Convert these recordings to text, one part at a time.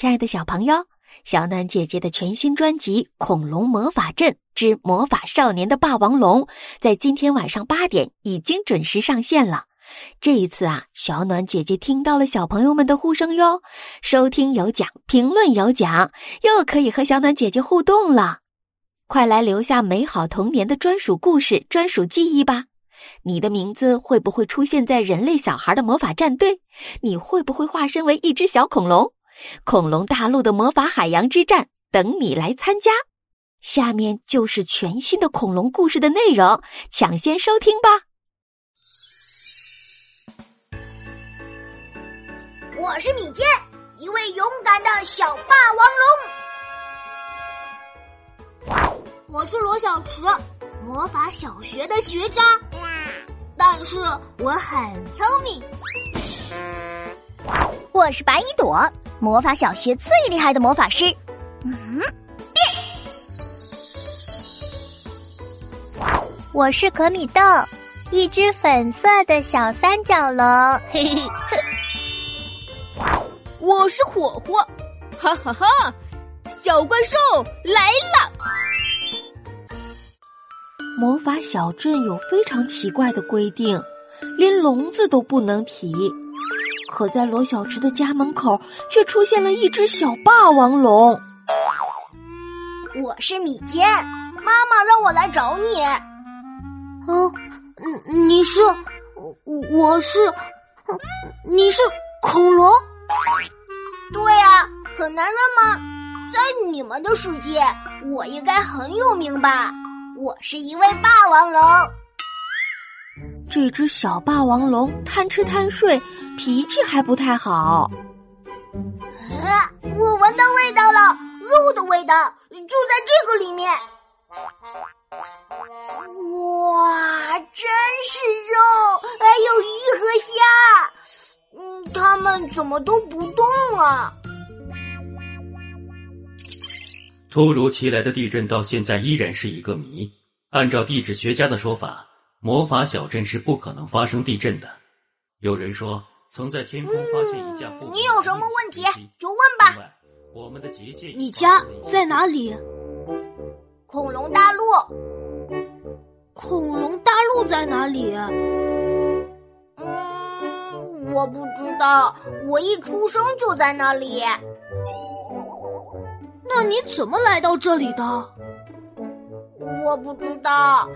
亲爱的小朋友，小暖姐姐的全新专辑《恐龙魔法阵之魔法少年的霸王龙》在今天晚上八点已经准时上线了。这一次啊，小暖姐姐听到了小朋友们的呼声哟，收听有奖，评论有奖，又可以和小暖姐姐互动了。快来留下美好童年的专属故事、专属记忆吧！你的名字会不会出现在人类小孩的魔法战队？你会不会化身为一只小恐龙？恐龙大陆的魔法海洋之战等你来参加，下面就是全新的恐龙故事的内容，抢先收听吧！我是米坚，一位勇敢的小霸王龙。我是罗小池，魔法小学的学渣，但是我很聪明。我是白一朵。魔法小学最厉害的魔法师，嗯，变！我是可米豆，一只粉色的小三角龙，嘿嘿嘿。我是火火，哈哈哈！小怪兽来了。魔法小镇有非常奇怪的规定，连笼子都不能提。可在罗小池的家门口，却出现了一只小霸王龙。我是米坚，妈妈让我来找你。哦，你是，我我是，你是恐龙？对啊，很难认吗？在你们的世界，我应该很有名吧？我是一位霸王龙。这只小霸王龙贪吃贪睡，脾气还不太好。啊！我闻到味道了，肉的味道就在这个里面。哇，真是肉！还有鱼和虾，嗯，它们怎么都不动啊？突如其来的地震到现在依然是一个谜。按照地质学家的说法。魔法小镇是不可能发生地震的。有人说，曾在天空发现一架不。你有什么问题就问吧。我们的结界。你家在哪里？恐龙大陆。恐龙大陆在哪里？嗯，我不知道。我一出生就在那里。那你怎么来到这里的？我不知道。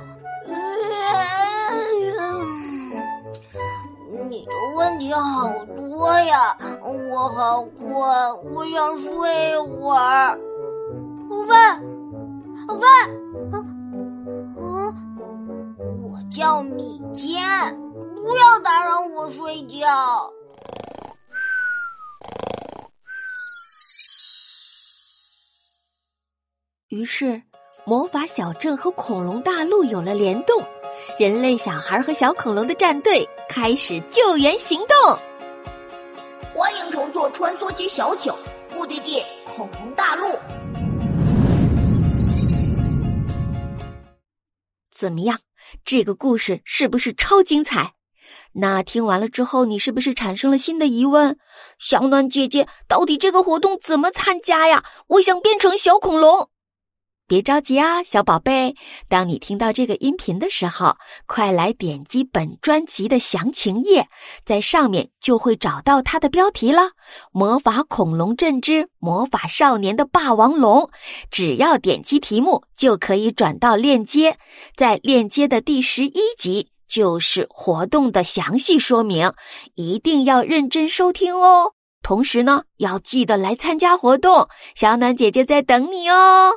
你的问题好多呀，我好困，我想睡一会儿。喂，喂，啊啊！我叫米坚，不要打扰我睡觉。于是。魔法小镇和恐龙大陆有了联动，人类小孩和小恐龙的战队开始救援行动。欢迎乘坐穿梭机小九，目的地恐龙大陆。怎么样？这个故事是不是超精彩？那听完了之后，你是不是产生了新的疑问？小暖姐姐，到底这个活动怎么参加呀？我想变成小恐龙。别着急啊，小宝贝！当你听到这个音频的时候，快来点击本专辑的详情页，在上面就会找到它的标题了，《魔法恐龙镇之魔法少年的霸王龙》。只要点击题目，就可以转到链接，在链接的第十一集就是活动的详细说明，一定要认真收听哦。同时呢，要记得来参加活动，小暖姐姐在等你哦。